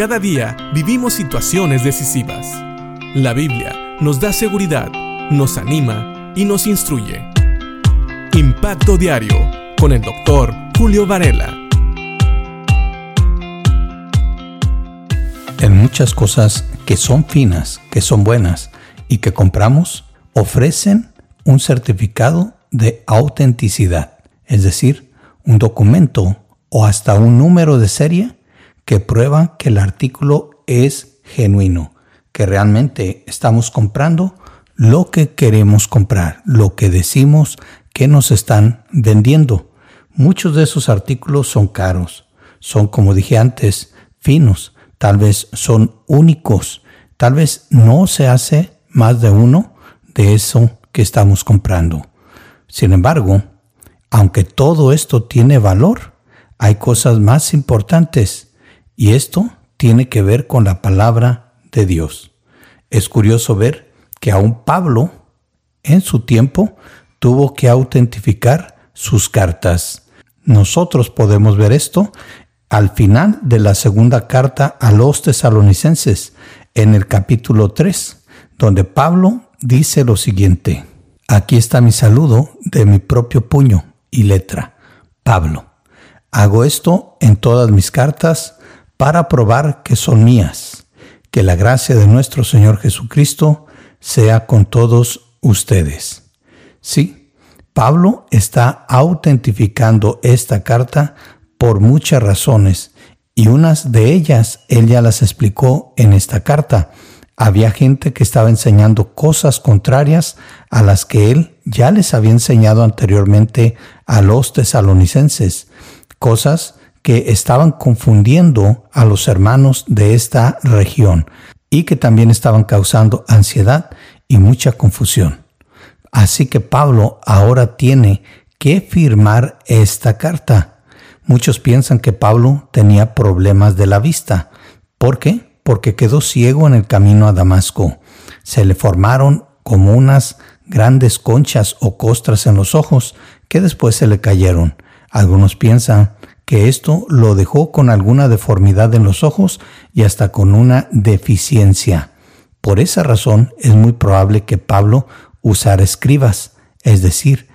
Cada día vivimos situaciones decisivas. La Biblia nos da seguridad, nos anima y nos instruye. Impacto Diario con el doctor Julio Varela. En muchas cosas que son finas, que son buenas y que compramos, ofrecen un certificado de autenticidad, es decir, un documento o hasta un número de serie que prueba que el artículo es genuino, que realmente estamos comprando lo que queremos comprar, lo que decimos que nos están vendiendo. Muchos de esos artículos son caros, son como dije antes, finos, tal vez son únicos, tal vez no se hace más de uno de eso que estamos comprando. Sin embargo, aunque todo esto tiene valor, hay cosas más importantes y esto tiene que ver con la palabra de Dios. Es curioso ver que aún Pablo, en su tiempo, tuvo que autentificar sus cartas. Nosotros podemos ver esto al final de la segunda carta a los tesalonicenses, en el capítulo 3, donde Pablo dice lo siguiente. Aquí está mi saludo de mi propio puño y letra. Pablo. Hago esto en todas mis cartas para probar que son mías. Que la gracia de nuestro Señor Jesucristo sea con todos ustedes. Sí, Pablo está autentificando esta carta por muchas razones y unas de ellas él ya las explicó en esta carta había gente que estaba enseñando cosas contrarias a las que él ya les había enseñado anteriormente a los tesalonicenses, cosas que estaban confundiendo a los hermanos de esta región y que también estaban causando ansiedad y mucha confusión. Así que Pablo ahora tiene que firmar esta carta. Muchos piensan que Pablo tenía problemas de la vista. ¿Por qué? porque quedó ciego en el camino a Damasco. Se le formaron como unas grandes conchas o costras en los ojos que después se le cayeron. Algunos piensan que esto lo dejó con alguna deformidad en los ojos y hasta con una deficiencia. Por esa razón es muy probable que Pablo usara escribas, es decir,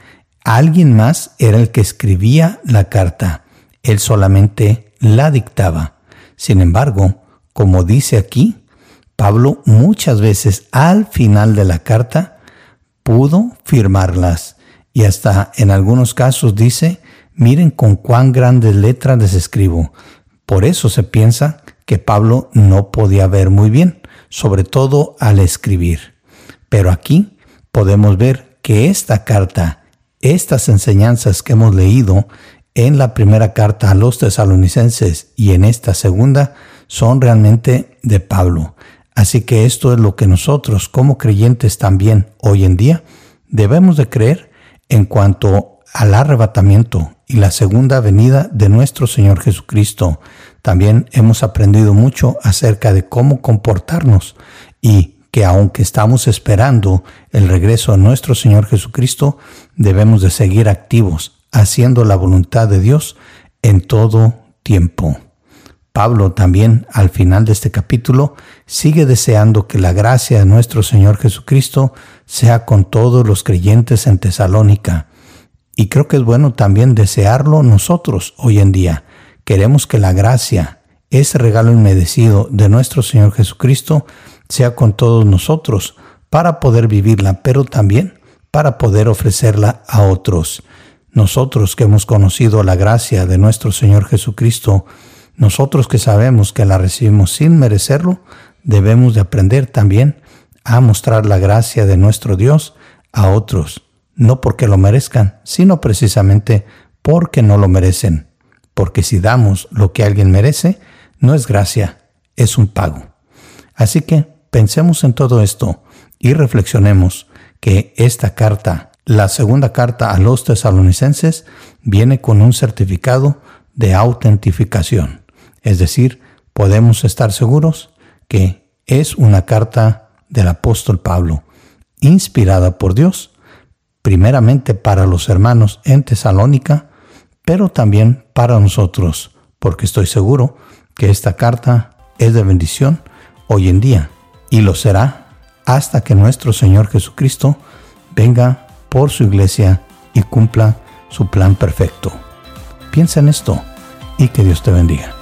alguien más era el que escribía la carta, él solamente la dictaba. Sin embargo, como dice aquí, Pablo muchas veces al final de la carta pudo firmarlas y hasta en algunos casos dice, miren con cuán grandes letras les escribo. Por eso se piensa que Pablo no podía ver muy bien, sobre todo al escribir. Pero aquí podemos ver que esta carta, estas enseñanzas que hemos leído en la primera carta a los tesalonicenses y en esta segunda, son realmente de Pablo. Así que esto es lo que nosotros como creyentes también hoy en día debemos de creer en cuanto al arrebatamiento y la segunda venida de nuestro Señor Jesucristo. También hemos aprendido mucho acerca de cómo comportarnos y que aunque estamos esperando el regreso a nuestro Señor Jesucristo, debemos de seguir activos, haciendo la voluntad de Dios en todo tiempo. Pablo también al final de este capítulo sigue deseando que la gracia de nuestro Señor Jesucristo sea con todos los creyentes en Tesalónica. Y creo que es bueno también desearlo nosotros hoy en día. Queremos que la gracia, ese regalo inmerecido de nuestro Señor Jesucristo, sea con todos nosotros para poder vivirla, pero también para poder ofrecerla a otros. Nosotros que hemos conocido la gracia de nuestro Señor Jesucristo, nosotros que sabemos que la recibimos sin merecerlo, debemos de aprender también a mostrar la gracia de nuestro Dios a otros, no porque lo merezcan, sino precisamente porque no lo merecen. Porque si damos lo que alguien merece, no es gracia, es un pago. Así que pensemos en todo esto y reflexionemos que esta carta, la segunda carta a los tesalonicenses, viene con un certificado de autentificación. Es decir, podemos estar seguros que es una carta del apóstol Pablo, inspirada por Dios, primeramente para los hermanos en Tesalónica, pero también para nosotros, porque estoy seguro que esta carta es de bendición hoy en día y lo será hasta que nuestro Señor Jesucristo venga por su iglesia y cumpla su plan perfecto. Piensa en esto y que Dios te bendiga.